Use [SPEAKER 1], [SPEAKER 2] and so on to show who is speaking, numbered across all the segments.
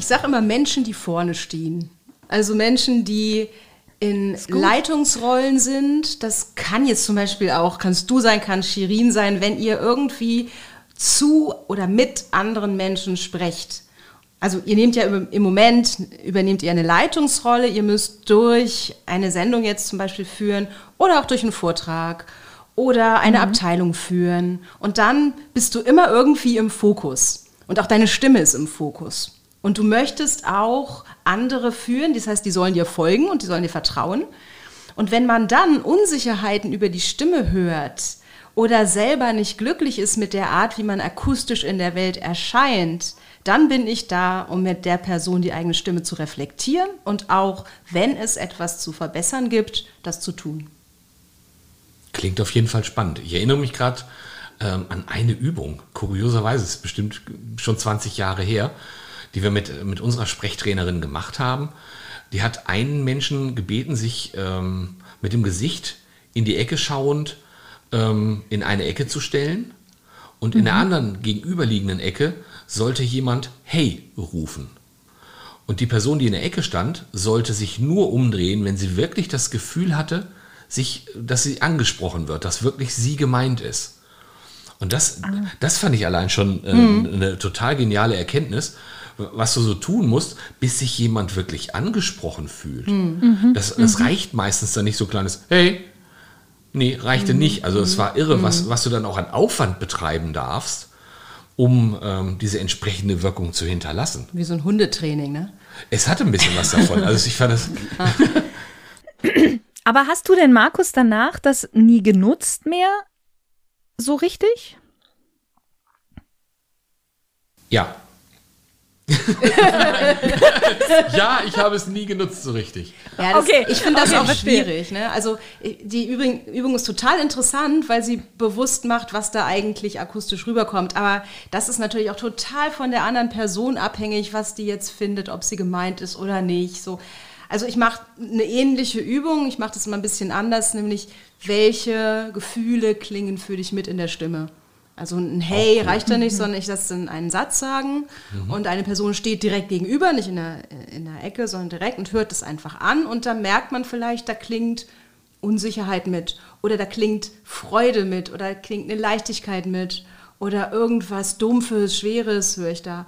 [SPEAKER 1] Ich sage immer Menschen, die vorne stehen. Also Menschen, die in Leitungsrollen sind. Das kann jetzt zum Beispiel auch, kannst du sein, kann Shirin sein, wenn ihr irgendwie zu oder mit anderen Menschen sprecht. Also ihr nehmt ja im Moment, übernehmt ihr eine Leitungsrolle, ihr müsst durch eine Sendung jetzt zum Beispiel führen oder auch durch einen Vortrag oder eine mhm. Abteilung führen. Und dann bist du immer irgendwie im Fokus. Und auch deine Stimme ist im Fokus. Und du möchtest auch andere führen, das heißt, die sollen dir folgen und die sollen dir vertrauen. Und wenn man dann Unsicherheiten über die Stimme hört oder selber nicht glücklich ist mit der Art, wie man akustisch in der Welt erscheint, dann bin ich da, um mit der Person die eigene Stimme zu reflektieren und auch, wenn es etwas zu verbessern gibt, das zu tun.
[SPEAKER 2] Klingt auf jeden Fall spannend. Ich erinnere mich gerade ähm, an eine Übung. Kurioserweise ist es bestimmt schon 20 Jahre her die wir mit, mit unserer Sprechtrainerin gemacht haben. Die hat einen Menschen gebeten, sich ähm, mit dem Gesicht in die Ecke schauend ähm, in eine Ecke zu stellen. Und in mhm. der anderen gegenüberliegenden Ecke sollte jemand Hey rufen. Und die Person, die in der Ecke stand, sollte sich nur umdrehen, wenn sie wirklich das Gefühl hatte, sich, dass sie angesprochen wird, dass wirklich sie gemeint ist. Und das, ah. das fand ich allein schon äh, mhm. eine total geniale Erkenntnis, was du so tun musst, bis sich jemand wirklich angesprochen fühlt. Mhm. Das, das mhm. reicht meistens dann nicht so kleines Hey. Nee, reichte mhm. nicht. Also es war irre, was, mhm. was du dann auch an Aufwand betreiben darfst, um ähm, diese entsprechende Wirkung zu hinterlassen.
[SPEAKER 1] Wie so ein Hundetraining, ne?
[SPEAKER 2] Es hatte ein bisschen was davon. Also ich fand das.
[SPEAKER 3] Aber hast du denn, Markus, danach das nie genutzt mehr? So richtig?
[SPEAKER 2] Ja, ja, ich habe es nie genutzt so richtig.
[SPEAKER 1] Ja, das, okay. ich finde das okay, auch schwierig. Ne? Also die Übung, Übung ist total interessant, weil sie bewusst macht, was da eigentlich akustisch rüberkommt. Aber das ist natürlich auch total von der anderen Person abhängig, was die jetzt findet, ob sie gemeint ist oder nicht. So. Also ich mache eine ähnliche Übung, ich mache das mal ein bisschen anders, nämlich welche Gefühle klingen für dich mit in der Stimme. Also ein Hey reicht da nicht, sondern ich lasse dann einen Satz sagen mhm. und eine Person steht direkt gegenüber, nicht in der, in der Ecke, sondern direkt und hört es einfach an und dann merkt man vielleicht, da klingt Unsicherheit mit oder da klingt Freude mit oder klingt eine Leichtigkeit mit oder irgendwas Dumpfes, Schweres höre ich da.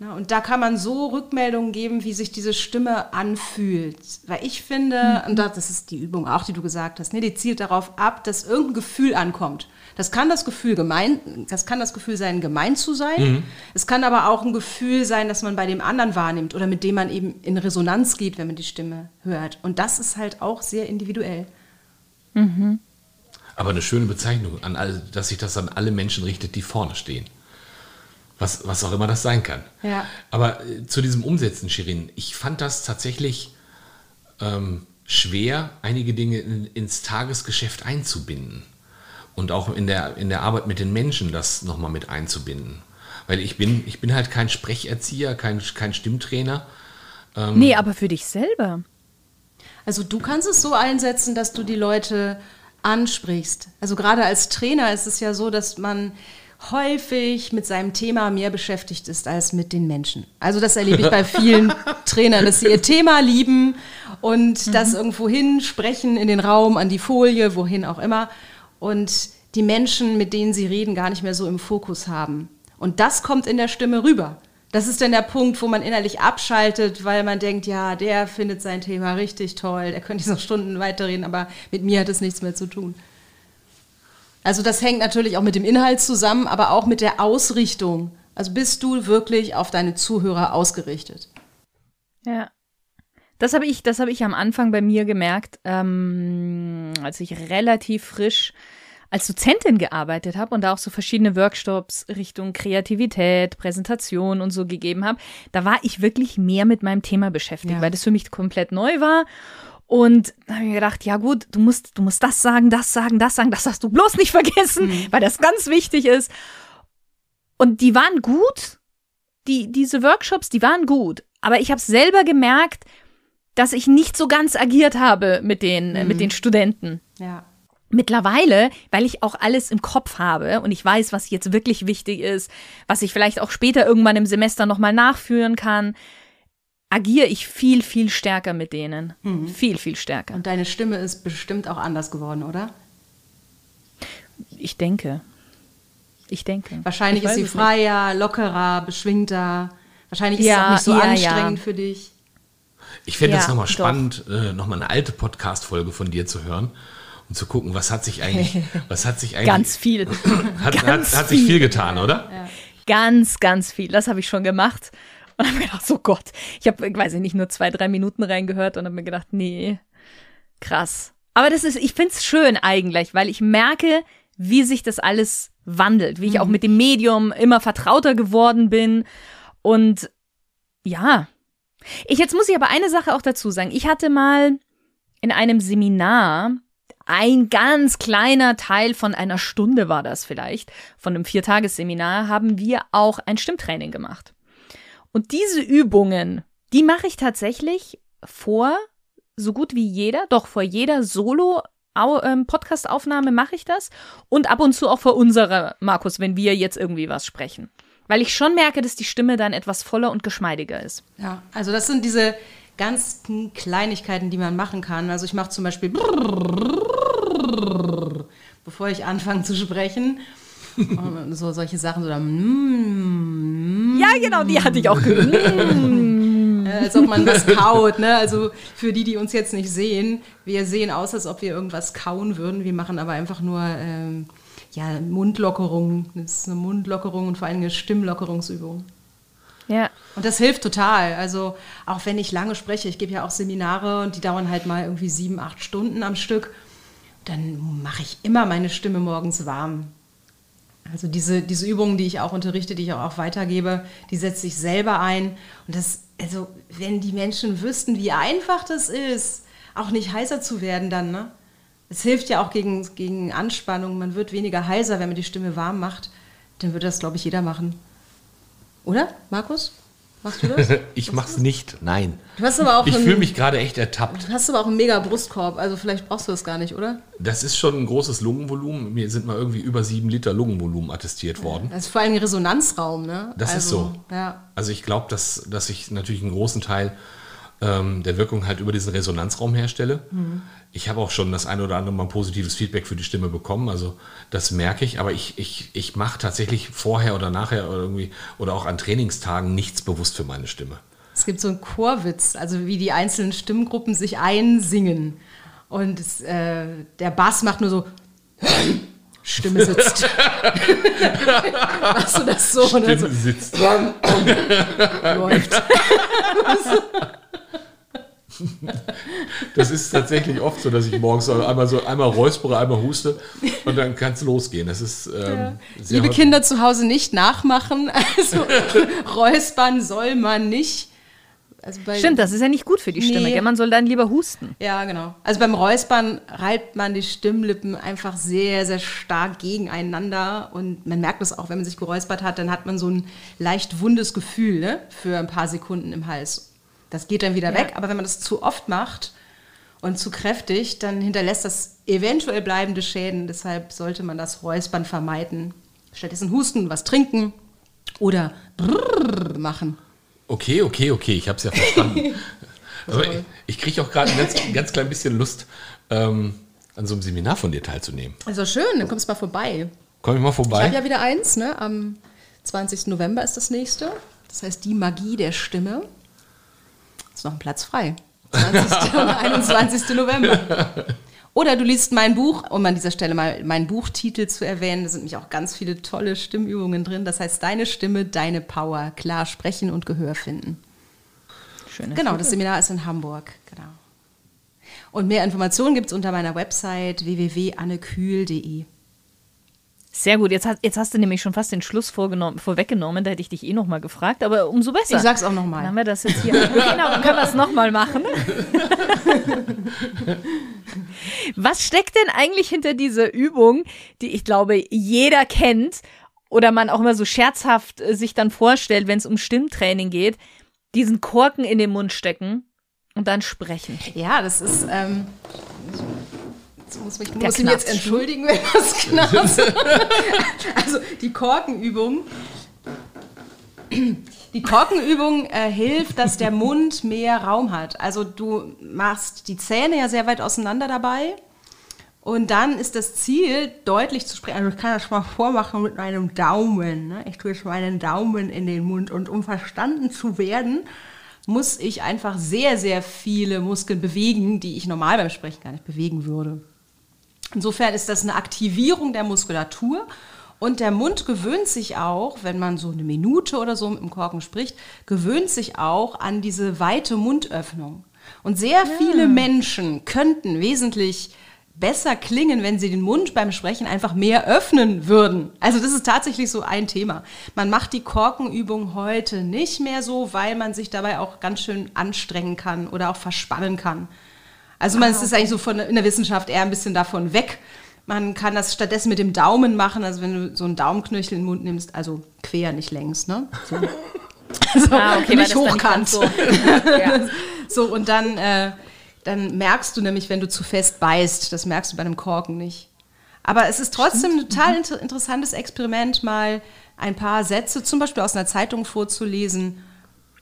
[SPEAKER 1] Na, und da kann man so Rückmeldungen geben, wie sich diese Stimme anfühlt. Weil ich finde, mhm. und das ist die Übung auch, die du gesagt hast, ne, die zielt darauf ab, dass irgendein Gefühl ankommt. Das kann das Gefühl gemein, das kann das Gefühl sein, gemein zu sein. Mhm. Es kann aber auch ein Gefühl sein, dass man bei dem anderen wahrnimmt oder mit dem man eben in Resonanz geht, wenn man die Stimme hört. Und das ist halt auch sehr individuell.
[SPEAKER 2] Mhm. Aber eine schöne Bezeichnung, an alle, dass sich das an alle Menschen richtet, die vorne stehen. Was, was auch immer das sein kann.
[SPEAKER 1] Ja.
[SPEAKER 2] Aber äh, zu diesem Umsetzen, Shirin, ich fand das tatsächlich ähm, schwer, einige Dinge in, ins Tagesgeschäft einzubinden und auch in der, in der Arbeit mit den Menschen das nochmal mit einzubinden. Weil ich bin, ich bin halt kein Sprecherzieher, kein, kein Stimmtrainer.
[SPEAKER 3] Ähm nee, aber für dich selber.
[SPEAKER 1] Also du kannst es so einsetzen, dass du die Leute ansprichst. Also gerade als Trainer ist es ja so, dass man häufig mit seinem Thema mehr beschäftigt ist als mit den Menschen. Also das erlebe ich bei vielen Trainern, dass sie ihr Thema lieben und mhm. das irgendwo hinsprechen in den Raum, an die Folie, wohin auch immer und die Menschen, mit denen sie reden, gar nicht mehr so im Fokus haben. Und das kommt in der Stimme rüber. Das ist dann der Punkt, wo man innerlich abschaltet, weil man denkt, ja, der findet sein Thema richtig toll, der könnte jetzt noch Stunden weiterreden, aber mit mir hat es nichts mehr zu tun. Also das hängt natürlich auch mit dem Inhalt zusammen, aber auch mit der Ausrichtung. Also bist du wirklich auf deine Zuhörer ausgerichtet?
[SPEAKER 3] Ja. Das habe ich, das habe ich am Anfang bei mir gemerkt, ähm, als ich relativ frisch als Dozentin gearbeitet habe und da auch so verschiedene Workshops Richtung Kreativität, Präsentation und so gegeben habe, da war ich wirklich mehr mit meinem Thema beschäftigt, ja. weil das für mich komplett neu war. Und da habe ich mir gedacht, ja gut, du musst, du musst das sagen, das sagen, das sagen, das hast du bloß nicht vergessen, mhm. weil das ganz wichtig ist. Und die waren gut, die, diese Workshops, die waren gut. Aber ich habe selber gemerkt, dass ich nicht so ganz agiert habe mit den, mhm. mit den Studenten.
[SPEAKER 1] Ja.
[SPEAKER 3] Mittlerweile, weil ich auch alles im Kopf habe und ich weiß, was jetzt wirklich wichtig ist, was ich vielleicht auch später irgendwann im Semester nochmal nachführen kann, agiere ich viel, viel stärker mit denen. Mhm. Viel, viel stärker.
[SPEAKER 1] Und deine Stimme ist bestimmt auch anders geworden, oder?
[SPEAKER 3] Ich denke. Ich denke.
[SPEAKER 1] Wahrscheinlich ich ist sie freier, nicht. lockerer, beschwingter. Wahrscheinlich ist ja, es auch nicht so ja, anstrengend ja. für dich.
[SPEAKER 2] Ich fände es nochmal spannend, äh, nochmal eine alte Podcast-Folge von dir zu hören und zu gucken, was hat sich eigentlich, was hat sich eigentlich.
[SPEAKER 3] Ganz viel.
[SPEAKER 2] Hat, ganz hat, hat sich viel getan, oder?
[SPEAKER 3] Ja. Ganz, ganz viel. Das habe ich schon gemacht. Und habe mir gedacht, so Gott, ich habe, weiß ich nicht, nur zwei, drei Minuten reingehört und habe mir gedacht, nee, krass. Aber das ist, ich finde es schön eigentlich, weil ich merke, wie sich das alles wandelt, wie ich mhm. auch mit dem Medium immer vertrauter geworden bin. Und ja, ich jetzt muss ich aber eine Sache auch dazu sagen. Ich hatte mal in einem Seminar ein ganz kleiner Teil von einer Stunde war das vielleicht, von einem Viertagesseminar, haben wir auch ein Stimmtraining gemacht. Und diese Übungen, die mache ich tatsächlich vor so gut wie jeder, doch vor jeder Solo ähm, Podcast-Aufnahme mache ich das und ab und zu auch vor unserer, Markus, wenn wir jetzt irgendwie was sprechen. Weil ich schon merke, dass die Stimme dann etwas voller und geschmeidiger ist.
[SPEAKER 1] Ja, also das sind diese ganz Kleinigkeiten, die man machen kann. Also ich mache zum Beispiel, bevor ich anfange zu sprechen, so solche Sachen oder mm,
[SPEAKER 3] ja genau die hatte ich auch
[SPEAKER 1] mm. als ob man was kaut ne also für die die uns jetzt nicht sehen wir sehen aus als ob wir irgendwas kauen würden wir machen aber einfach nur ähm, ja Mundlockerung das ist eine Mundlockerung und vor allem eine Stimmlockerungsübung
[SPEAKER 3] ja.
[SPEAKER 1] Und das hilft total. Also auch wenn ich lange spreche, ich gebe ja auch Seminare und die dauern halt mal irgendwie sieben, acht Stunden am Stück, dann mache ich immer meine Stimme morgens warm. Also diese, diese Übungen, die ich auch unterrichte, die ich auch, weitergebe, die setze ich selber ein. Und das, also wenn die Menschen wüssten, wie einfach das ist, auch nicht heißer zu werden dann, ne? Es hilft ja auch gegen, gegen Anspannung. Man wird weniger heiser, wenn man die Stimme warm macht. Dann würde das, glaube ich, jeder machen. Oder, Markus? Machst du das?
[SPEAKER 2] ich mach's du nicht, nein.
[SPEAKER 1] Du hast aber auch
[SPEAKER 2] ich fühle mich gerade echt ertappt.
[SPEAKER 1] Du hast aber auch einen mega Brustkorb, also vielleicht brauchst du das gar nicht, oder?
[SPEAKER 2] Das ist schon ein großes Lungenvolumen. Mir sind mal irgendwie über sieben Liter Lungenvolumen attestiert worden.
[SPEAKER 1] Das ist vor allem ein Resonanzraum, ne?
[SPEAKER 2] Das also, ist so. Ja. Also ich glaube, dass, dass ich natürlich einen großen Teil ähm, der Wirkung halt über diesen Resonanzraum herstelle. Mhm. Ich habe auch schon das eine oder andere Mal positives Feedback für die Stimme bekommen, also das merke ich, aber ich, ich, ich mache tatsächlich vorher oder nachher oder irgendwie oder auch an Trainingstagen nichts bewusst für meine Stimme.
[SPEAKER 1] Es gibt so einen Chorwitz, also wie die einzelnen Stimmgruppen sich einsingen. Und es, äh, der Bass macht nur so, Stimme sitzt. Machst du das so?
[SPEAKER 2] Stimme so, sitzt. Läuft. Das ist tatsächlich oft so, dass ich morgens einmal so einmal räuspere, einmal huste und dann kann es losgehen. Das ist ähm,
[SPEAKER 1] ja. Liebe Kinder zu Hause nicht nachmachen. Also räuspern soll man nicht.
[SPEAKER 3] Also Stimmt, das ist ja nicht gut für die Stimme. Nee. Man soll dann lieber husten.
[SPEAKER 1] Ja, genau. Also beim Räuspern reibt man die Stimmlippen einfach sehr, sehr stark gegeneinander. Und man merkt das auch, wenn man sich geräuspert hat, dann hat man so ein leicht wundes Gefühl ne? für ein paar Sekunden im Hals. Das geht dann wieder ja. weg. Aber wenn man das zu oft macht und zu kräftig, dann hinterlässt das eventuell bleibende Schäden. Deshalb sollte man das Räuspern vermeiden. Stattdessen husten, was trinken oder brrr machen.
[SPEAKER 2] Okay, okay, okay, ich habe es ja verstanden. Aber ich, ich kriege auch gerade ein ganz, ganz klein bisschen Lust, ähm, an so einem Seminar von dir teilzunehmen.
[SPEAKER 1] Also schön, dann kommst du mal vorbei.
[SPEAKER 2] Komm ich mal vorbei? Ich
[SPEAKER 1] habe ja wieder eins, ne? Am 20. November ist das nächste. Das heißt die Magie der Stimme. Ist noch ein Platz frei. 20. und 21. November. Oder du liest mein Buch, um an dieser Stelle mal meinen Buchtitel zu erwähnen. Da sind nämlich auch ganz viele tolle Stimmübungen drin. Das heißt, deine Stimme, deine Power. Klar sprechen und Gehör finden. Schönes genau, das Seminar ist in Hamburg. Genau. Und mehr Informationen gibt es unter meiner Website www.annekühl.de.
[SPEAKER 3] Sehr gut, jetzt hast, jetzt hast du nämlich schon fast den Schluss vorweggenommen, da hätte ich dich eh nochmal gefragt, aber umso besser.
[SPEAKER 1] Ich sag's auch nochmal.
[SPEAKER 3] Dann haben wir das jetzt hier. genau, dann können wir es nochmal machen. Was steckt denn eigentlich hinter dieser Übung, die ich glaube, jeder kennt oder man auch immer so scherzhaft äh, sich dann vorstellt, wenn es um Stimmtraining geht, diesen Korken in den Mund stecken und dann sprechen?
[SPEAKER 1] Ja, das ist. Ähm Jetzt muss ich muss ihn jetzt entschuldigen, wenn das knarzt. also die Korkenübung. Die Korkenübung äh, hilft, dass der Mund mehr Raum hat. Also du machst die Zähne ja sehr weit auseinander dabei. Und dann ist das Ziel, deutlich zu sprechen. Also ich kann das mal vormachen mit meinem Daumen. Ne? Ich tue jetzt meinen Daumen in den Mund. Und um verstanden zu werden, muss ich einfach sehr, sehr viele Muskeln bewegen, die ich normal beim Sprechen gar nicht bewegen würde. Insofern ist das eine Aktivierung der Muskulatur. Und der Mund gewöhnt sich auch, wenn man so eine Minute oder so mit dem Korken spricht, gewöhnt sich auch an diese weite Mundöffnung. Und sehr ja. viele Menschen könnten wesentlich besser klingen, wenn sie den Mund beim Sprechen einfach mehr öffnen würden. Also das ist tatsächlich so ein Thema. Man macht die Korkenübung heute nicht mehr so, weil man sich dabei auch ganz schön anstrengen kann oder auch verspannen kann. Also man ah, ist eigentlich so von, in der Wissenschaft eher ein bisschen davon weg. Man kann das stattdessen mit dem Daumen machen, also wenn du so einen Daumenknöchel in den Mund nimmst, also quer, nicht längs, ne? So, also ah, okay, nicht hochkant. So. ja. so, und dann, äh, dann merkst du nämlich, wenn du zu fest beißt, das merkst du bei einem Korken nicht. Aber es ist trotzdem Stimmt. ein total mhm. inter interessantes Experiment, mal ein paar Sätze zum Beispiel aus einer Zeitung vorzulesen,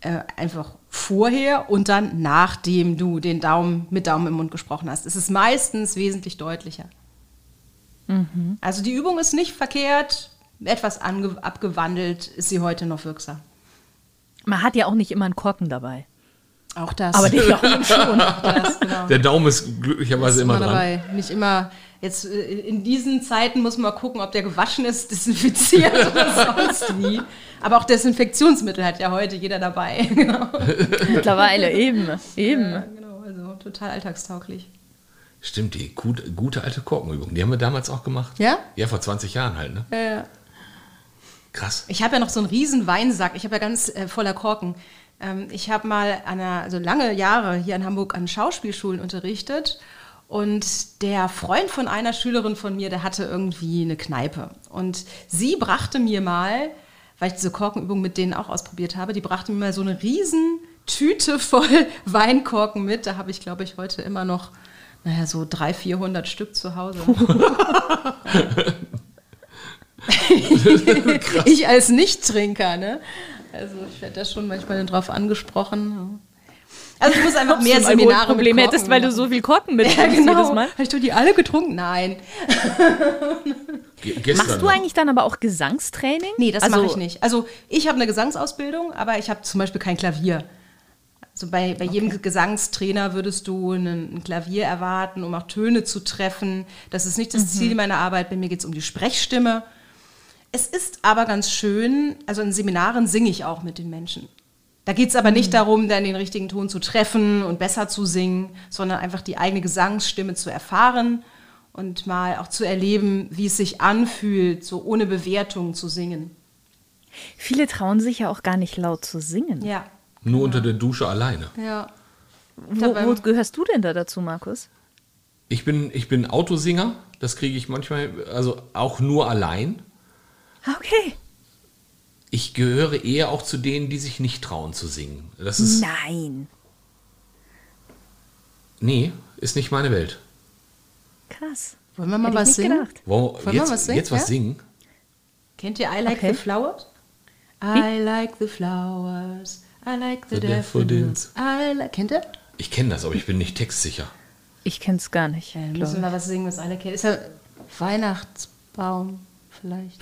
[SPEAKER 1] äh, einfach vorher und dann nachdem du den Daumen mit Daumen im Mund gesprochen hast. Es ist meistens wesentlich deutlicher. Mhm. Also die Übung ist nicht verkehrt, etwas abgewandelt ist sie heute noch wirksam.
[SPEAKER 3] Man hat ja auch nicht immer einen Korken dabei.
[SPEAKER 1] Auch das.
[SPEAKER 3] Aber der Daumen schon.
[SPEAKER 2] Das, genau. Der Daumen ist glücklicherweise ist immer, immer dabei.
[SPEAKER 1] Nicht immer. Jetzt äh, in diesen Zeiten muss man mal gucken, ob der gewaschen ist, desinfiziert oder sonst wie. Aber auch Desinfektionsmittel hat ja heute jeder dabei.
[SPEAKER 3] Genau. Mittlerweile eben, eben. Ja,
[SPEAKER 1] genau, also total alltagstauglich.
[SPEAKER 2] Stimmt, die gute, gute alte Korkenübung, die haben wir damals auch gemacht.
[SPEAKER 1] Ja?
[SPEAKER 2] Ja, vor 20 Jahren halt, ne?
[SPEAKER 1] Ja, ja.
[SPEAKER 2] Krass.
[SPEAKER 1] Ich habe ja noch so einen riesen Weinsack, ich habe ja ganz äh, voller Korken. Ähm, ich habe mal einer, also lange Jahre hier in Hamburg an Schauspielschulen unterrichtet und der Freund von einer Schülerin von mir, der hatte irgendwie eine Kneipe. Und sie brachte mir mal, weil ich diese Korkenübung mit denen auch ausprobiert habe, die brachte mir mal so eine riesen Tüte voll Weinkorken mit. Da habe ich, glaube ich, heute immer noch naja, so 300, 400 Stück zu Hause. ich als Nichttrinker, ne? Also ich werde da schon manchmal drauf angesprochen. Also ich muss einfach mehr
[SPEAKER 3] so Seminare Problem hättest, weil du so viel Korken mit ja,
[SPEAKER 1] genau. jedes Mal. Hast du die alle getrunken? Nein.
[SPEAKER 3] Machst du eigentlich dann aber auch Gesangstraining?
[SPEAKER 1] Nee, das also, mache ich nicht. Also ich habe eine Gesangsausbildung, aber ich habe zum Beispiel kein Klavier. Also bei, bei okay. jedem Gesangstrainer würdest du ein, ein, Klavier erwarten, um auch Töne zu treffen. Das ist nicht das mhm. Ziel meiner Arbeit. Bei mir geht es um die Sprechstimme. Es ist aber ganz schön, also in Seminaren singe ich auch mit den Menschen. Da geht es aber nicht mhm. darum, dann den richtigen Ton zu treffen und besser zu singen, sondern einfach die eigene Gesangsstimme zu erfahren und mal auch zu erleben, wie es sich anfühlt, so ohne Bewertung zu singen.
[SPEAKER 3] Viele trauen sich ja auch gar nicht laut zu singen.
[SPEAKER 1] Ja.
[SPEAKER 2] Nur unter der Dusche alleine.
[SPEAKER 1] Ja.
[SPEAKER 3] Wo, wo, gehörst du denn da dazu, Markus?
[SPEAKER 2] Ich bin, ich bin Autosinger. Das kriege ich manchmal, also auch nur allein.
[SPEAKER 3] Okay.
[SPEAKER 2] Ich gehöre eher auch zu denen, die sich nicht trauen zu singen. Das ist,
[SPEAKER 3] Nein.
[SPEAKER 2] Nee, ist nicht meine Welt.
[SPEAKER 3] Krass.
[SPEAKER 1] Wollen wir mal Hätte was singen?
[SPEAKER 2] Wollen, Wollen jetzt, wir was singen? Jetzt was ja? singen?
[SPEAKER 1] Kennt ihr I Like okay. the Flowers? I like the flowers. I like the, the daffodils. Like, kennt ihr?
[SPEAKER 2] Ich kenne das, aber ich bin nicht textsicher.
[SPEAKER 3] Ich kenne es gar nicht.
[SPEAKER 1] Ja, dann müssen wir mal was singen, was alle kennen. Ist ja Weihnachtsbaum vielleicht.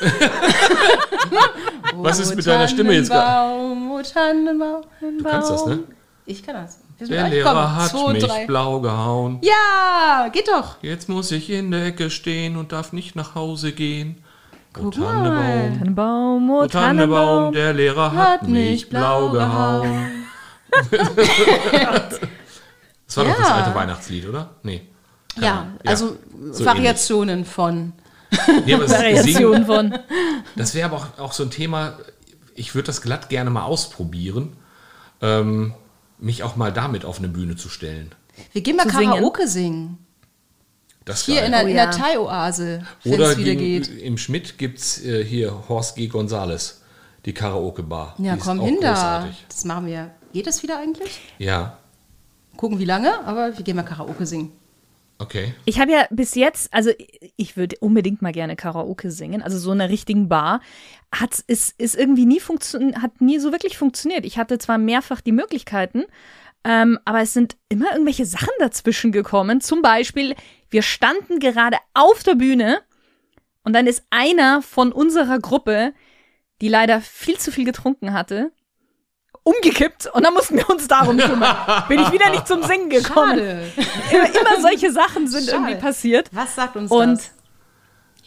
[SPEAKER 2] was ist mit deiner Stimme jetzt gerade?
[SPEAKER 1] Oh, Tannenbaum,
[SPEAKER 2] du kannst das, ne?
[SPEAKER 1] Ich kann das.
[SPEAKER 2] Der Lehrer Komm, hat zwei, mich drei. blau gehauen.
[SPEAKER 1] Ja, geht doch.
[SPEAKER 2] Jetzt muss ich in der Ecke stehen und darf nicht nach Hause gehen.
[SPEAKER 3] Guck oh, Tannebaum,
[SPEAKER 2] Tannebaum, oh, Tannebaum, der Lehrer hat mich blau gehauen. das war ja. doch das alte Weihnachtslied, oder? Nee.
[SPEAKER 1] Ja, ja, also so Variationen ähnlich. von.
[SPEAKER 2] Ja, Variationen von. Das wäre aber auch, auch, so ein Thema, ich würde das glatt gerne mal ausprobieren, ähm, mich auch mal damit auf eine Bühne zu stellen.
[SPEAKER 1] Wir gehen mal Karaoke singen. singen. Das hier in der, oh, ja. der Thai-Oase,
[SPEAKER 2] wenn es wieder geht. Im Schmidt gibt es äh, hier Horst G. Gonzales, die Karaoke-Bar.
[SPEAKER 1] Ja, die komm hin da. Das machen wir. Geht das wieder eigentlich?
[SPEAKER 2] Ja.
[SPEAKER 1] Gucken wie lange, aber wir gehen mal Karaoke singen.
[SPEAKER 2] Okay.
[SPEAKER 3] Ich habe ja bis jetzt, also ich würde unbedingt mal gerne Karaoke singen, also so in einer richtigen Bar. Hat ist, ist irgendwie nie funktioniert, hat nie so wirklich funktioniert. Ich hatte zwar mehrfach die Möglichkeiten, ähm, aber es sind immer irgendwelche Sachen dazwischen gekommen. Zum Beispiel, wir standen gerade auf der Bühne und dann ist einer von unserer Gruppe, die leider viel zu viel getrunken hatte, umgekippt und dann mussten wir uns darum kümmern. Bin ich wieder nicht zum Singen gekommen. Immer, immer solche Sachen sind
[SPEAKER 1] Schade.
[SPEAKER 3] irgendwie passiert.
[SPEAKER 1] Was sagt uns
[SPEAKER 3] Und
[SPEAKER 1] das?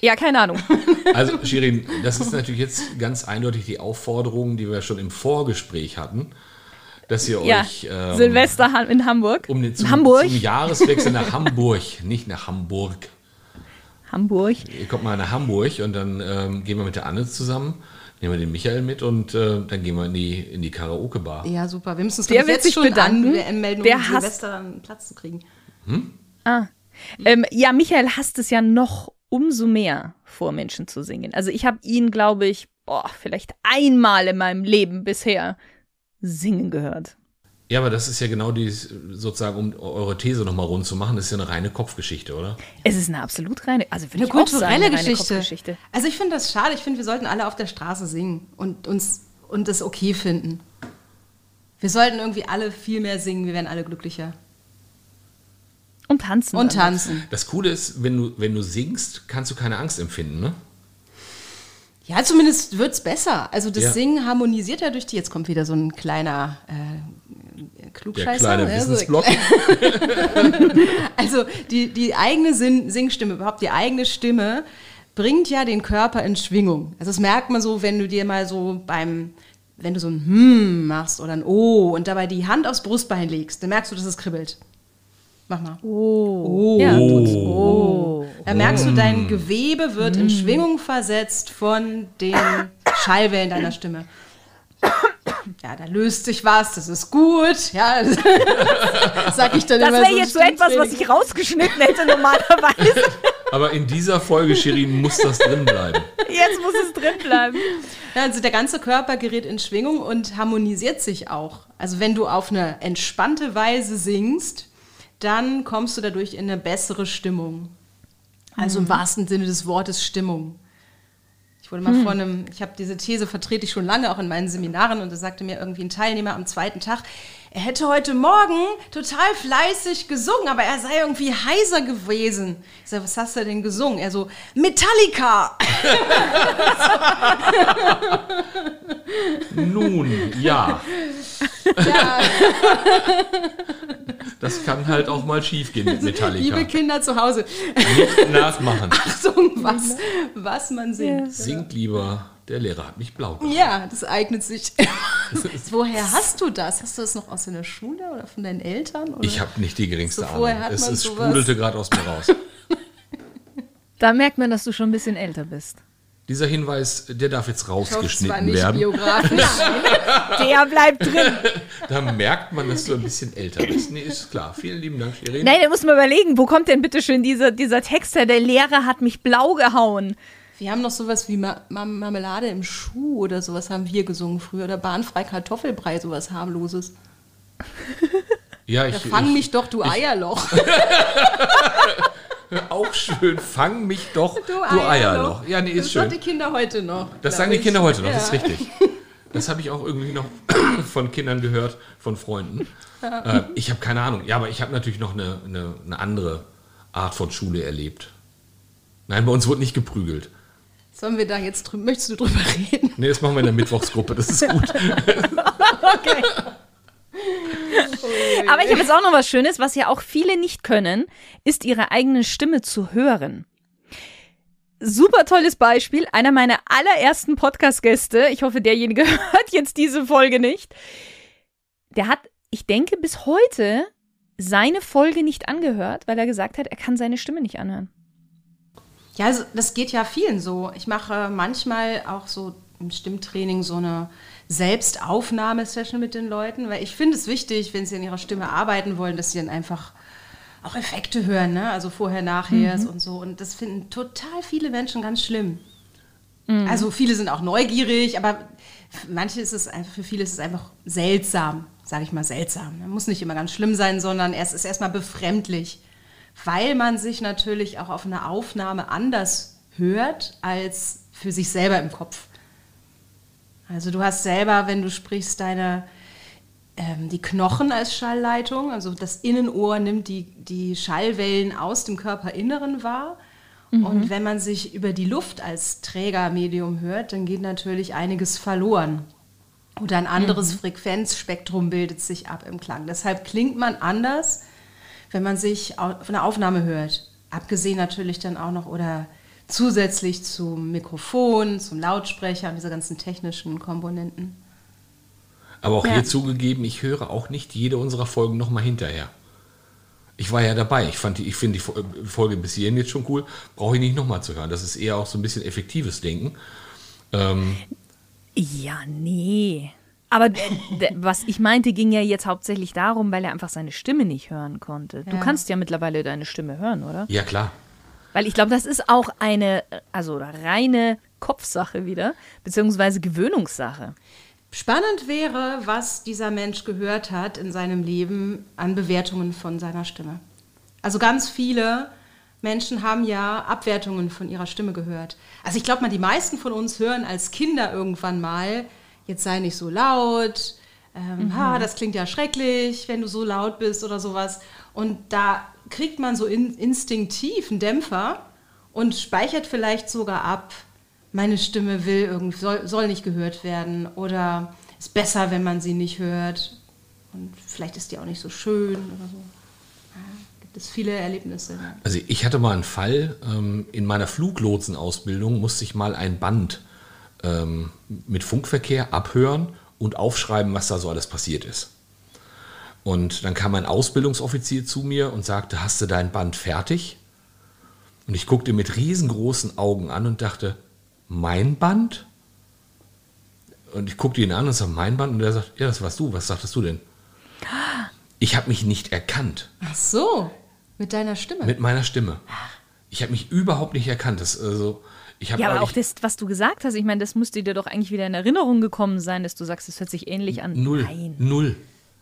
[SPEAKER 3] ja, keine Ahnung.
[SPEAKER 2] Also, Shirin, das ist natürlich jetzt ganz eindeutig die Aufforderung, die wir schon im Vorgespräch hatten, dass ihr
[SPEAKER 3] Ja,
[SPEAKER 2] euch ähm,
[SPEAKER 3] Silvester in Hamburg.
[SPEAKER 2] um den, zum,
[SPEAKER 3] Hamburg.
[SPEAKER 2] zum Jahreswechsel nach Hamburg, nicht nach Hamburg.
[SPEAKER 3] Hamburg.
[SPEAKER 2] Ihr kommt mal nach Hamburg und dann ähm, gehen wir mit der Anne zusammen, nehmen wir den Michael mit und äh, dann gehen wir in die, in die Karaoke-Bar.
[SPEAKER 1] Ja, super. Wir müssen uns jetzt
[SPEAKER 3] sich
[SPEAKER 1] schon
[SPEAKER 3] bedanken.
[SPEAKER 1] anmelden, um
[SPEAKER 3] Der hasst-
[SPEAKER 1] Silvester einen Platz zu kriegen.
[SPEAKER 3] Ah. Ähm, ja, Michael hasst es ja noch umso mehr, vor Menschen zu singen. Also ich habe ihn, glaube ich, boah, vielleicht einmal in meinem Leben bisher singen gehört.
[SPEAKER 2] Ja, aber das ist ja genau die, sozusagen, um eure These nochmal rund zu machen, das ist ja eine reine Kopfgeschichte, oder?
[SPEAKER 3] Es ist eine absolut reine, also
[SPEAKER 1] Eine
[SPEAKER 3] sagen,
[SPEAKER 1] kulturelle
[SPEAKER 3] eine reine
[SPEAKER 1] Geschichte.
[SPEAKER 3] Kopfgeschichte.
[SPEAKER 1] Also ich finde das schade. Ich finde, wir sollten alle auf der Straße singen und uns und das okay finden. Wir sollten irgendwie alle viel mehr singen. Wir wären alle glücklicher.
[SPEAKER 3] Und tanzen.
[SPEAKER 1] Und
[SPEAKER 3] dann.
[SPEAKER 1] tanzen.
[SPEAKER 2] Das Coole ist, wenn du, wenn du singst, kannst du keine Angst empfinden, ne?
[SPEAKER 1] Ja, zumindest wird es besser. Also das
[SPEAKER 2] Ja.
[SPEAKER 1] Singen harmonisiert ja durch die. Jetzt kommt wieder so ein kleiner äh,
[SPEAKER 2] Der
[SPEAKER 1] Klugscheißer.
[SPEAKER 2] kleine
[SPEAKER 1] ne? So-
[SPEAKER 2] Wissensblock.
[SPEAKER 1] Also die, die eigene Sing Singstimme, überhaupt die eigene Stimme, bringt ja den Körper in Schwingung. Also das merkt man so, wenn du dir mal so beim, wenn du so ein Hm machst oder ein Oh und dabei die Hand aufs Brustbein legst, dann merkst du, dass es kribbelt. Mach mal.
[SPEAKER 3] Oh.
[SPEAKER 1] Oh.
[SPEAKER 3] Ja, tut's. Oh.
[SPEAKER 1] Da merkst du, dein Gewebe wird in Schwingung versetzt von den Schallwellen deiner Stimme. Ja, da löst sich was, das ist gut. Ja, das sag ich dann
[SPEAKER 3] Das
[SPEAKER 1] immer
[SPEAKER 3] wäre
[SPEAKER 1] so
[SPEAKER 3] jetzt so etwas, was ich rausgeschnitten hätte normalerweise.
[SPEAKER 2] Aber in dieser Folge, Shirin, muss das drin bleiben.
[SPEAKER 3] Jetzt muss es drin bleiben.
[SPEAKER 1] Ja, also der ganze Körper gerät in Schwingung und harmonisiert sich auch. Also wenn du auf eine entspannte Weise singst, dann kommst du dadurch in eine bessere Stimmung. Also im wahrsten Sinne des Wortes Stimmung. Ich wurde mal vor einem, ich habe diese These vertrete ich schon lange auch in meinen Seminaren und da sagte mir irgendwie ein Teilnehmer am zweiten Tag, er hätte heute Morgen total fleißig gesungen, aber er sei irgendwie heiser gewesen. Ich sage, was hast du denn gesungen? Er so, Metallica!
[SPEAKER 2] Nun, ja.
[SPEAKER 1] Ja,
[SPEAKER 2] Das kann halt auch mal schief gehen mit Metallica.
[SPEAKER 1] liebe Kinder zu Hause.
[SPEAKER 2] Nicht nachmachen.
[SPEAKER 1] Achtung, was, was man singt.
[SPEAKER 2] Singt lieber, der Lehrer hat mich blau gemacht.
[SPEAKER 1] Ja, das eignet sich. Woher hast du das? Hast du das noch aus deiner Schule oder von deinen Eltern? Oder?
[SPEAKER 2] Ich habe nicht die geringste
[SPEAKER 1] So
[SPEAKER 2] Ahnung. Es, es sprudelte gerade aus mir raus.
[SPEAKER 3] Da merkt man, dass du schon ein bisschen älter bist.
[SPEAKER 2] Dieser Hinweis, der darf jetzt
[SPEAKER 1] Ich hoffe, es war
[SPEAKER 2] rausgeschnitten
[SPEAKER 1] nicht
[SPEAKER 2] werden.
[SPEAKER 1] biografisch.
[SPEAKER 3] Der bleibt drin.
[SPEAKER 2] Da merkt man, dass du ein bisschen älter bist. Nee, ist klar. Vielen lieben Dank, Shirin.
[SPEAKER 3] Nein, da muss man überlegen, wo kommt denn bitte schön dieser, dieser Text her? Der Lehrer hat mich blau gehauen.
[SPEAKER 1] Wir haben noch sowas wie Ma Ma Marmelade im Schuh oder sowas haben wir gesungen früher. Oder bahnfrei Kartoffelbrei, sowas harmloses.
[SPEAKER 2] Ja,
[SPEAKER 1] Ja,
[SPEAKER 2] ich,
[SPEAKER 1] fang
[SPEAKER 2] ich,
[SPEAKER 1] mich doch, du Eierloch.
[SPEAKER 2] auch schön. Fang mich doch, du, Eierloch. Ja, nee, ist
[SPEAKER 1] das
[SPEAKER 2] schön.
[SPEAKER 1] sagen die Kinder heute noch.
[SPEAKER 2] Das sagen die
[SPEAKER 1] ich.
[SPEAKER 2] Kinder heute noch, das ist
[SPEAKER 1] Ja.
[SPEAKER 2] richtig. Das habe ich auch irgendwie noch von Kindern gehört, von Freunden. Äh, ich habe keine Ahnung. Ja, aber ich habe natürlich noch eine, eine, eine andere Art von Schule erlebt. Nein, bei uns wurde nicht geprügelt.
[SPEAKER 1] Sollen wir da jetzt drüber, möchtest du drüber reden?
[SPEAKER 2] Nee, das machen wir in der Mittwochsgruppe, das ist gut.
[SPEAKER 3] Okay. Aber ich habe jetzt auch noch was Schönes, was ja auch viele nicht können, ist ihre eigene Stimme zu hören. Super tolles Beispiel. Einer meiner allerersten Podcast-Gäste, ich hoffe, derjenige hört jetzt diese Folge nicht, der hat, ich denke, bis heute seine Folge nicht angehört, weil er gesagt hat, er kann seine Stimme nicht anhören.
[SPEAKER 1] Ja, also das geht ja vielen so. Ich mache manchmal auch so im Stimmtraining so eine Selbstaufnahmesession mit den Leuten, weil ich finde es wichtig, wenn sie an ihrer Stimme arbeiten wollen, dass sie dann einfach auch Effekte hören, ne? also vorher, nachher und so. Und das finden total viele Menschen ganz schlimm. Also viele sind auch neugierig, aber für manche ist es einfach, für viele ist es einfach seltsam, sage ich mal seltsam. Ne? Muss nicht immer ganz schlimm sein, sondern es ist erstmal befremdlich. Weil man sich natürlich auch auf einer Aufnahme anders hört als für sich selber im Kopf. Also du hast selber, wenn du sprichst, deine ähm, die Knochen als Schallleitung, also das Innenohr nimmt die, die Schallwellen aus dem Körperinneren wahr. Mhm. Und wenn man sich über die Luft als Trägermedium hört, dann geht natürlich einiges verloren. Oder ein anderes mhm. Frequenzspektrum bildet sich ab im Klang. Deshalb klingt man anders, wenn man sich von der Aufnahme hört. Abgesehen natürlich dann auch noch oder zusätzlich zum Mikrofon, zum Lautsprecher und diese ganzen technischen Komponenten.
[SPEAKER 2] Aber auch ja. hier zugegeben, ich höre auch nicht jede unserer Folgen nochmal hinterher. Ich war ja dabei. Ich, ich finde die Folge bis hierhin jetzt schon cool. Brauche ich nicht nochmal zu hören. Das ist eher auch so ein bisschen effektives Denken. Ähm,
[SPEAKER 3] ja, nee. Aber was ich meinte, ging ja jetzt hauptsächlich darum, weil er einfach seine Stimme nicht hören konnte. Ja. Du kannst ja mittlerweile deine Stimme hören, oder?
[SPEAKER 2] Ja, klar.
[SPEAKER 3] Weil ich glaube, das ist auch eine, also reine Kopfsache wieder, beziehungsweise Gewöhnungssache.
[SPEAKER 1] Spannend wäre, was dieser Mensch gehört hat in seinem Leben an Bewertungen von seiner Stimme. Also ganz viele Menschen haben ja Abwertungen von ihrer Stimme gehört. Also ich glaube mal, die meisten von uns hören als Kinder irgendwann mal, jetzt sei nicht so laut, ähm, mhm. ha, das klingt ja schrecklich, wenn du so laut bist oder sowas. Und da kriegt man so in, instinktiv einen Dämpfer und speichert vielleicht sogar ab, meine Stimme will irgendwie, soll, soll nicht gehört werden oder ist besser, wenn man sie nicht hört. Und vielleicht ist die auch nicht so schön oder so es viele Erlebnisse.
[SPEAKER 2] Also ich hatte mal einen Fall, ähm, in meiner Fluglotsenausbildung musste ich mal ein Band ähm, mit Funkverkehr abhören und aufschreiben, was da so alles passiert ist. Und dann kam ein Ausbildungsoffizier zu mir und sagte, hast du dein Band fertig? Und ich guckte mit riesengroßen Augen an und dachte, mein Band? Und ich guckte ihn an und sagte, mein Band? Und er sagt, ja, das warst du. Was sagtest du denn? Ich habe mich nicht erkannt.
[SPEAKER 1] Ach so. Mit deiner Stimme?
[SPEAKER 2] Mit meiner Stimme. Ich habe mich überhaupt nicht erkannt. Das, also, ich
[SPEAKER 3] ja, aber auch das, was du gesagt hast, ich meine, das müsste dir doch eigentlich wieder in Erinnerung gekommen sein, dass du sagst, es hört sich ähnlich an.
[SPEAKER 2] Null. Nein. Null.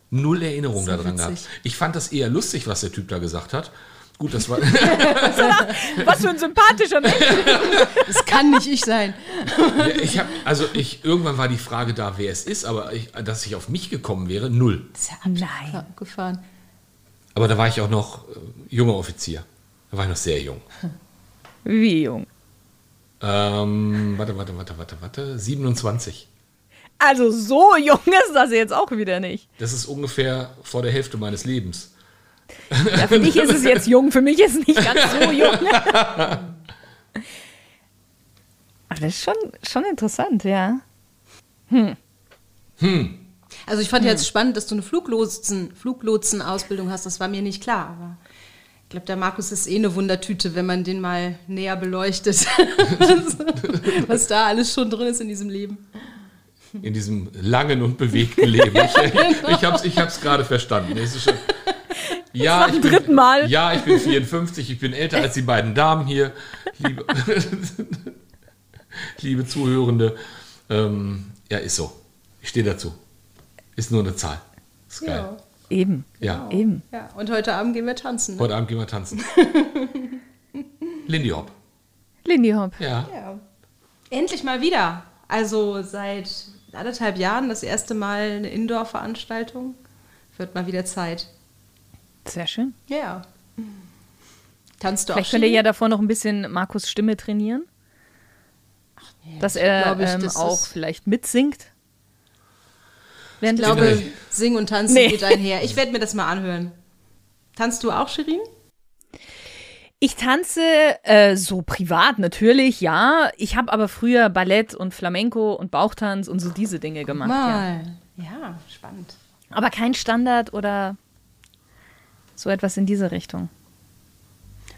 [SPEAKER 2] Null Erinnerung daran gehabt. Ich fand das eher lustig, was der Typ da gesagt hat. Gut, das war.
[SPEAKER 3] was für ein sympathischer Mensch.
[SPEAKER 1] Das kann nicht ich sein.
[SPEAKER 2] Ja, ich habe, also ich, irgendwann war die Frage da, wer es ist, aber ich, dass ich auf mich gekommen wäre, null.
[SPEAKER 1] Das ist ja abgefahren.
[SPEAKER 2] Aber da war ich auch noch äh, junger Offizier. Da war ich noch sehr jung.
[SPEAKER 3] Wie jung?
[SPEAKER 2] Ähm, warte, warte, warte, warte, warte. 27.
[SPEAKER 3] Also so jung ist das jetzt auch wieder nicht.
[SPEAKER 2] Das ist ungefähr vor der Hälfte meines Lebens.
[SPEAKER 3] Ja, für mich ist es jetzt jung, für mich ist es nicht ganz so jung. Aber das ist schon, schon interessant, ja.
[SPEAKER 1] Hm. Hm. Also ich fand hm. jetzt spannend, dass du eine Fluglotsen, Fluglotsen-Ausbildung hast. Das war mir nicht klar. Aber ich glaube, der Markus ist eh eine Wundertüte, wenn man den mal näher beleuchtet. Was da alles schon drin ist in diesem Leben.
[SPEAKER 2] In diesem langen und bewegten Leben. Ich, genau. ich habe es ich gerade verstanden. Schon, ja, ich bin, Mal. ja, ich bin 54, ich bin älter als die beiden Damen hier. Liebe, liebe Zuhörende. Ähm, ja, ist so. Ich stehe dazu. Ist nur eine Zahl. Ist geil. Ja.
[SPEAKER 3] Eben.
[SPEAKER 2] Ja.
[SPEAKER 3] Genau. Eben.
[SPEAKER 1] Ja. Und heute Abend gehen wir tanzen.
[SPEAKER 2] Ne? Heute Abend gehen wir tanzen. Lindy Hop.
[SPEAKER 3] Lindy Hop.
[SPEAKER 2] Ja. ja.
[SPEAKER 1] Endlich mal wieder. Also seit anderthalb Jahren das erste Mal eine Indoor-Veranstaltung. Wird mal wieder Zeit.
[SPEAKER 3] Sehr schön.
[SPEAKER 1] Ja. Tanzt
[SPEAKER 3] du Vielleicht auch könnt ihr ja davor noch ein bisschen Markus Stimme trainieren. Ach, nee, dass er ich, ähm, auch vielleicht mitsingt.
[SPEAKER 1] Ich glaube, Singen und Tanzen nee. geht einher. Ich werde mir das mal anhören. Tanzt du auch, Shirin?
[SPEAKER 3] Ich tanze äh, so privat natürlich, ja. Ich habe aber früher Ballett und Flamenco und Bauchtanz und so diese Dinge gemacht.
[SPEAKER 1] Mal. Ja. ja, spannend.
[SPEAKER 3] Aber kein Standard oder so etwas in diese Richtung.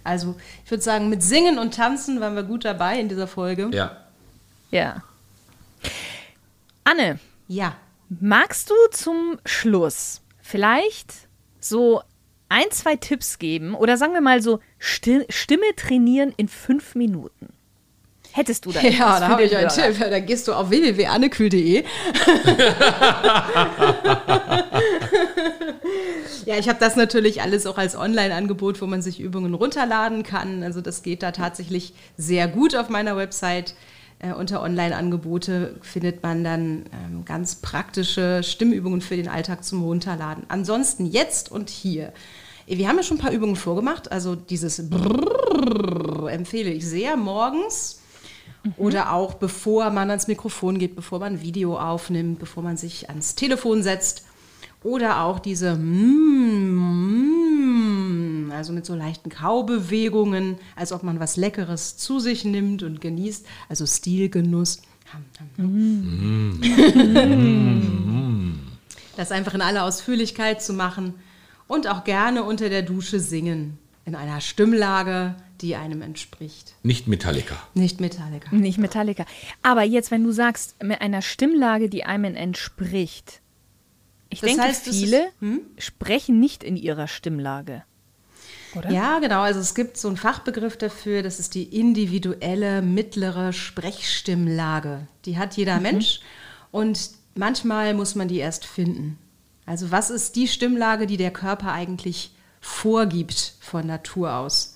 [SPEAKER 1] Also, ich würde sagen, mit Singen und Tanzen waren wir gut dabei in dieser Folge.
[SPEAKER 2] Ja.
[SPEAKER 3] Ja. Anne.
[SPEAKER 1] Ja.
[SPEAKER 3] Magst du zum Schluss vielleicht so ein, zwei Tipps geben oder sagen wir mal so Stimme trainieren in fünf Minuten? Hättest du da
[SPEAKER 1] Ja, da habe ich einen Tipp. Da gehst du auf www.annekühl.de. ja, ich habe das natürlich alles auch als Online-Angebot, wo man sich Übungen runterladen kann. Also das geht da tatsächlich sehr gut auf meiner Website. Äh, unter Online-Angebote findet man dann ähm, ganz praktische Stimmübungen für den Alltag zum Runterladen. Ansonsten jetzt und hier. Wir haben ja schon ein paar Übungen vorgemacht. Also dieses Brrrr empfehle ich sehr morgens Mhm. Oder auch bevor man ans Mikrofon geht, bevor man Video aufnimmt, bevor man sich ans Telefon setzt. Oder auch diese mm, also mit so leichten Kaubewegungen, als ob man was Leckeres zu sich nimmt und genießt. Also Stilgenuss. Mm. Das einfach in aller Ausführlichkeit zu machen und auch gerne unter der Dusche singen. In einer Stimmlage, die einem entspricht.
[SPEAKER 2] Nicht Metallica.
[SPEAKER 1] Nicht Metallica.
[SPEAKER 3] Nicht Metallica. Aber jetzt, wenn du sagst, mit einer Stimmlage, die einem entspricht, ich das denke, heißt, viele ist, hm? sprechen nicht in ihrer Stimmlage.
[SPEAKER 1] Oder? Ja, genau. Also es gibt so einen Fachbegriff dafür, das ist die individuelle mittlere Sprechstimmlage. Die hat jeder mhm. Mensch und manchmal muss man die erst finden. Also was ist die Stimmlage, die der Körper eigentlich vorgibt von Natur aus?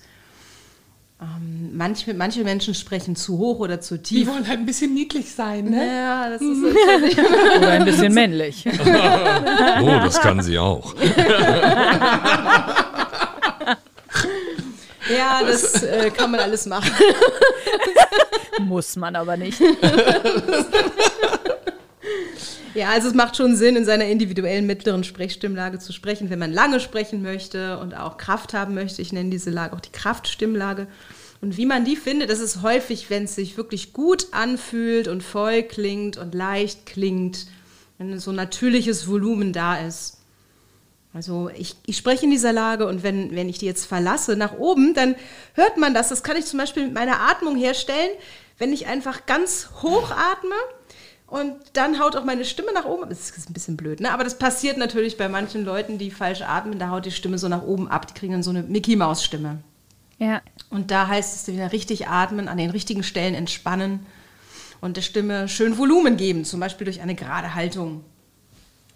[SPEAKER 1] Ähm, manche, manche Menschen sprechen zu hoch oder zu tief.
[SPEAKER 3] Die wollen halt ein bisschen niedlich sein, ne?
[SPEAKER 1] Ja, das ist natürlich.
[SPEAKER 3] oder ein bisschen männlich.
[SPEAKER 2] oh, das kann sie auch.
[SPEAKER 1] ja, das äh, kann man alles machen.
[SPEAKER 3] Muss man aber nicht.
[SPEAKER 1] Ja, also es macht schon Sinn, in seiner individuellen mittleren Sprechstimmlage zu sprechen, wenn man lange sprechen möchte und auch Kraft haben möchte. Ich nenne diese Lage auch die Kraftstimmlage. Und wie man die findet, das ist häufig, wenn es sich wirklich gut anfühlt und voll klingt und leicht klingt, wenn so natürliches Volumen da ist. Also ich, ich spreche in dieser Lage und wenn, wenn ich die jetzt verlasse nach oben, dann hört man das. Das kann ich zum Beispiel mit meiner Atmung herstellen, wenn ich einfach ganz hoch atme und dann haut auch meine Stimme nach oben. Das ist ein bisschen blöd, ne? Aber das passiert natürlich bei manchen Leuten, die falsch atmen. Da haut die Stimme so nach oben ab. Die kriegen dann so eine Mickey-Maus-Stimme.
[SPEAKER 3] Ja.
[SPEAKER 1] Und da heißt es wieder richtig atmen, an den richtigen Stellen entspannen und der Stimme schön Volumen geben, zum Beispiel durch eine gerade Haltung.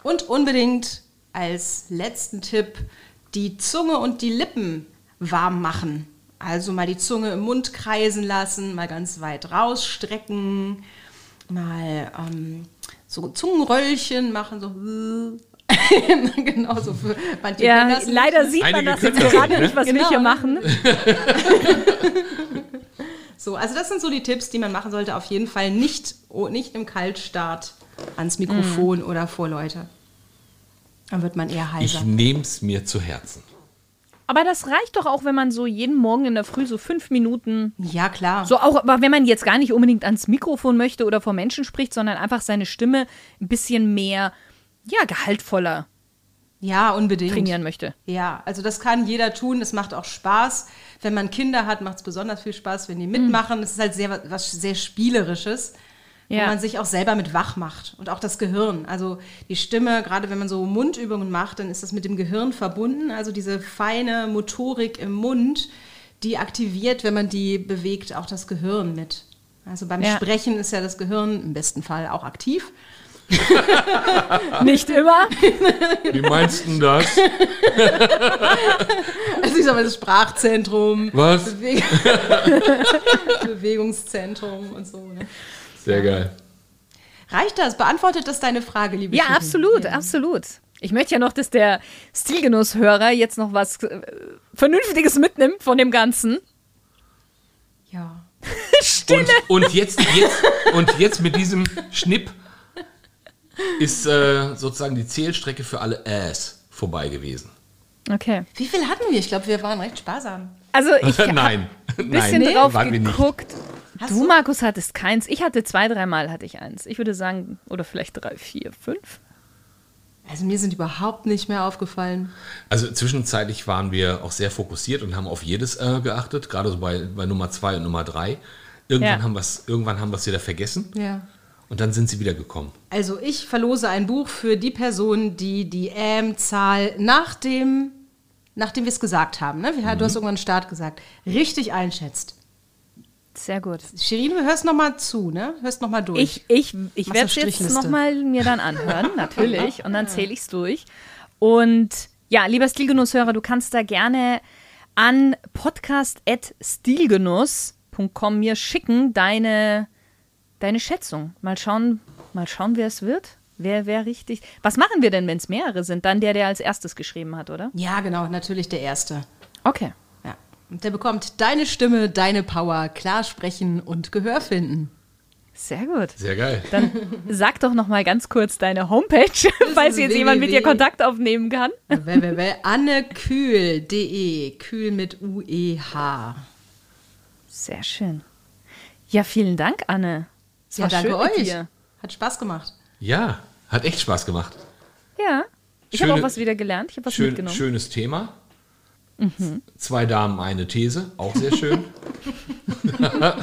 [SPEAKER 1] Und unbedingt als letzten Tipp die Zunge und die Lippen warm machen. Also mal die Zunge im Mund kreisen lassen, mal ganz weit rausstrecken mal ähm, so Zungenröllchen machen, so genau so für
[SPEAKER 3] manche Ja, leider sieht man das jetzt gerade nicht, was genau. wir hier machen.
[SPEAKER 1] so, also das sind so die Tipps, die man machen sollte. Auf jeden Fall nicht, oh, nicht im Kaltstart ans Mikrofon mm. oder vor Leute. Dann wird man eher heiser.
[SPEAKER 2] Ich nehme es mir zu Herzen.
[SPEAKER 3] Aber das reicht doch auch, wenn man so jeden Morgen in der Früh so fünf Minuten.
[SPEAKER 1] Ja, klar.
[SPEAKER 3] So auch, aber wenn man jetzt gar nicht unbedingt ans Mikrofon möchte oder vor Menschen spricht, sondern einfach seine Stimme ein bisschen mehr, ja, gehaltvoller.
[SPEAKER 1] Ja, unbedingt.
[SPEAKER 3] Trainieren möchte.
[SPEAKER 1] Ja, also das kann jeder tun. Das macht auch Spaß. Wenn man Kinder hat, macht es besonders viel Spaß, wenn die mitmachen. Es mhm. ist halt sehr, was sehr Spielerisches ja. wo man sich auch selber mit wach macht und auch das Gehirn. Also die Stimme, gerade wenn man so Mundübungen macht, dann ist das mit dem Gehirn verbunden. Also diese feine Motorik im Mund, die aktiviert, wenn man die bewegt, auch das Gehirn mit. Also beim ja. Sprechen ist ja das Gehirn im besten Fall auch aktiv.
[SPEAKER 3] Nicht immer.
[SPEAKER 2] Wie meinst du das?
[SPEAKER 1] Also ich sag mal das Sprachzentrum.
[SPEAKER 2] Was?
[SPEAKER 1] Beweg Bewegungszentrum und so. Ne?
[SPEAKER 2] Sehr geil.
[SPEAKER 1] Reicht das? Beantwortet das deine Frage, liebe
[SPEAKER 3] Ja, absolut, ja. absolut. Ich möchte ja noch, dass der Stilgenusshörer jetzt noch was äh, Vernünftiges mitnimmt von dem Ganzen.
[SPEAKER 1] Ja.
[SPEAKER 3] Stille.
[SPEAKER 2] Und, und, jetzt, jetzt, und jetzt mit diesem Schnipp ist äh, sozusagen die Zählstrecke für alle Äs vorbei gewesen.
[SPEAKER 3] Okay.
[SPEAKER 1] Wie viel hatten wir? Ich glaube, wir waren recht sparsam.
[SPEAKER 3] Also ich
[SPEAKER 2] Nein.
[SPEAKER 3] ein bisschen Nein, drauf geguckt. Du, du, Markus, hattest keins. Ich hatte zwei, dreimal hatte ich eins. Ich würde sagen, oder vielleicht drei, vier, fünf.
[SPEAKER 1] Also mir sind überhaupt nicht mehr aufgefallen.
[SPEAKER 2] Also zwischenzeitlich waren wir auch sehr fokussiert und haben auf jedes äh, geachtet, gerade so bei, bei Nummer zwei und Nummer drei. Irgendwann ja. haben wir es irgendwann haben wir es wieder vergessen.
[SPEAKER 1] Ja.
[SPEAKER 2] Und dann sind sie wieder gekommen.
[SPEAKER 1] Also ich verlose ein Buch für die Person, die die Ähm-Zahl nach dem, nachdem wir es gesagt haben, ne? du mhm. hast irgendwann Start gesagt, richtig einschätzt.
[SPEAKER 3] Sehr gut.
[SPEAKER 1] Shirin, du hörst noch mal zu, ne? Hörst noch mal durch.
[SPEAKER 3] Ich, ich, ich werde es jetzt
[SPEAKER 1] Strichliste.
[SPEAKER 3] noch mal mir dann anhören, natürlich. Und dann zähle ich es durch. Und ja, lieber Stilgenusshörer, du kannst da gerne an podcast.stilgenuss.com mir schicken deine, deine Schätzung. Mal schauen, mal schauen, wer es wird. Wer, wer richtig. Was machen wir denn, wenn es mehrere sind? Dann der, der als erstes geschrieben hat, oder?
[SPEAKER 1] ja, genau, natürlich der Erste.
[SPEAKER 3] Okay.
[SPEAKER 1] Und der bekommt deine Stimme, deine Power, klar sprechen und Gehör finden.
[SPEAKER 3] Sehr gut.
[SPEAKER 2] Sehr geil.
[SPEAKER 3] Dann sag doch noch mal ganz kurz deine Homepage, falls jetzt jemand mit dir. Kontakt aufnehmen kann.
[SPEAKER 1] www.annekühl.de, kühl mit U-E-H.
[SPEAKER 3] Sehr schön. Ja, vielen Dank, Anne. Es
[SPEAKER 1] Ja,
[SPEAKER 3] war
[SPEAKER 1] danke
[SPEAKER 3] schön mit
[SPEAKER 1] euch.
[SPEAKER 3] dir.
[SPEAKER 1] Hat Spaß gemacht.
[SPEAKER 2] Ja, hat echt Spaß gemacht.
[SPEAKER 3] Ja. Ich habe auch was wieder gelernt. Ich habe was
[SPEAKER 2] Schön,
[SPEAKER 3] mitgenommen.
[SPEAKER 2] schönes Thema. Zwei Damen, eine These, auch sehr schön.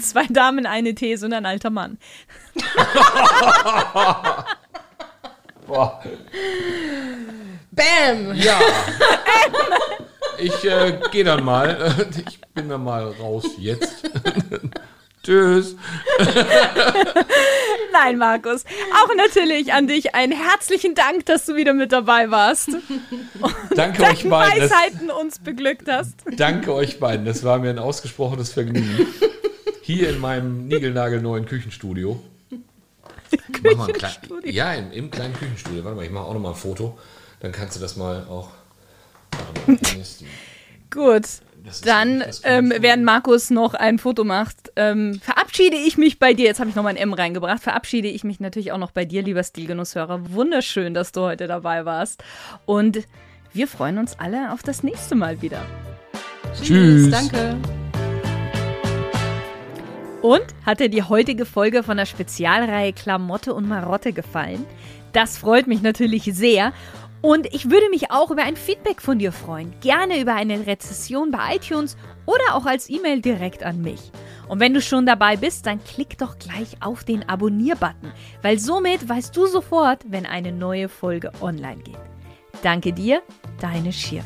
[SPEAKER 3] Zwei Damen, eine These und ein alter Mann.
[SPEAKER 2] Boah.
[SPEAKER 1] Bam!
[SPEAKER 2] Ja. Ich äh, gehe dann mal. Ich bin dann mal raus jetzt. Tschüss.
[SPEAKER 3] Nein, Markus. Auch natürlich an dich einen herzlichen Dank, dass du wieder mit dabei warst.
[SPEAKER 2] Danke euch beiden.
[SPEAKER 3] Weisheiten uns beglückt hast.
[SPEAKER 2] danke euch beiden. Das war mir ein ausgesprochenes Vergnügen. Hier in meinem niegelnagelneuen Küchenstudio. Ein klein,
[SPEAKER 3] Küchenstudio.
[SPEAKER 2] ja, im, im kleinen Küchenstudio. Warte mal, ich mache auch noch mal ein Foto. Dann kannst du das mal auch. Warte mal,
[SPEAKER 3] Gut. Dann, ähm, während Markus noch ein Foto macht, ähm, verabschiede ich mich bei dir. Jetzt habe ich noch mal ein M reingebracht. Verabschiede ich mich natürlich auch noch bei dir, lieber Stilgenusshörer. Wunderschön, dass du heute dabei warst. Und wir freuen uns alle auf das nächste Mal wieder.
[SPEAKER 2] Tschüss.
[SPEAKER 1] Danke.
[SPEAKER 3] Und hat dir die heutige Folge von der Spezialreihe Klamotte und Marotte gefallen? Das freut mich natürlich sehr. Und ich würde mich auch über ein Feedback von dir freuen. Gerne über eine Rezession bei iTunes oder auch als E-Mail direkt an mich. Und wenn du schon dabei bist, dann klick doch gleich auf den Abonnier-Button, weil somit weißt du sofort, wenn eine neue Folge online geht. Danke dir, deine Shirin.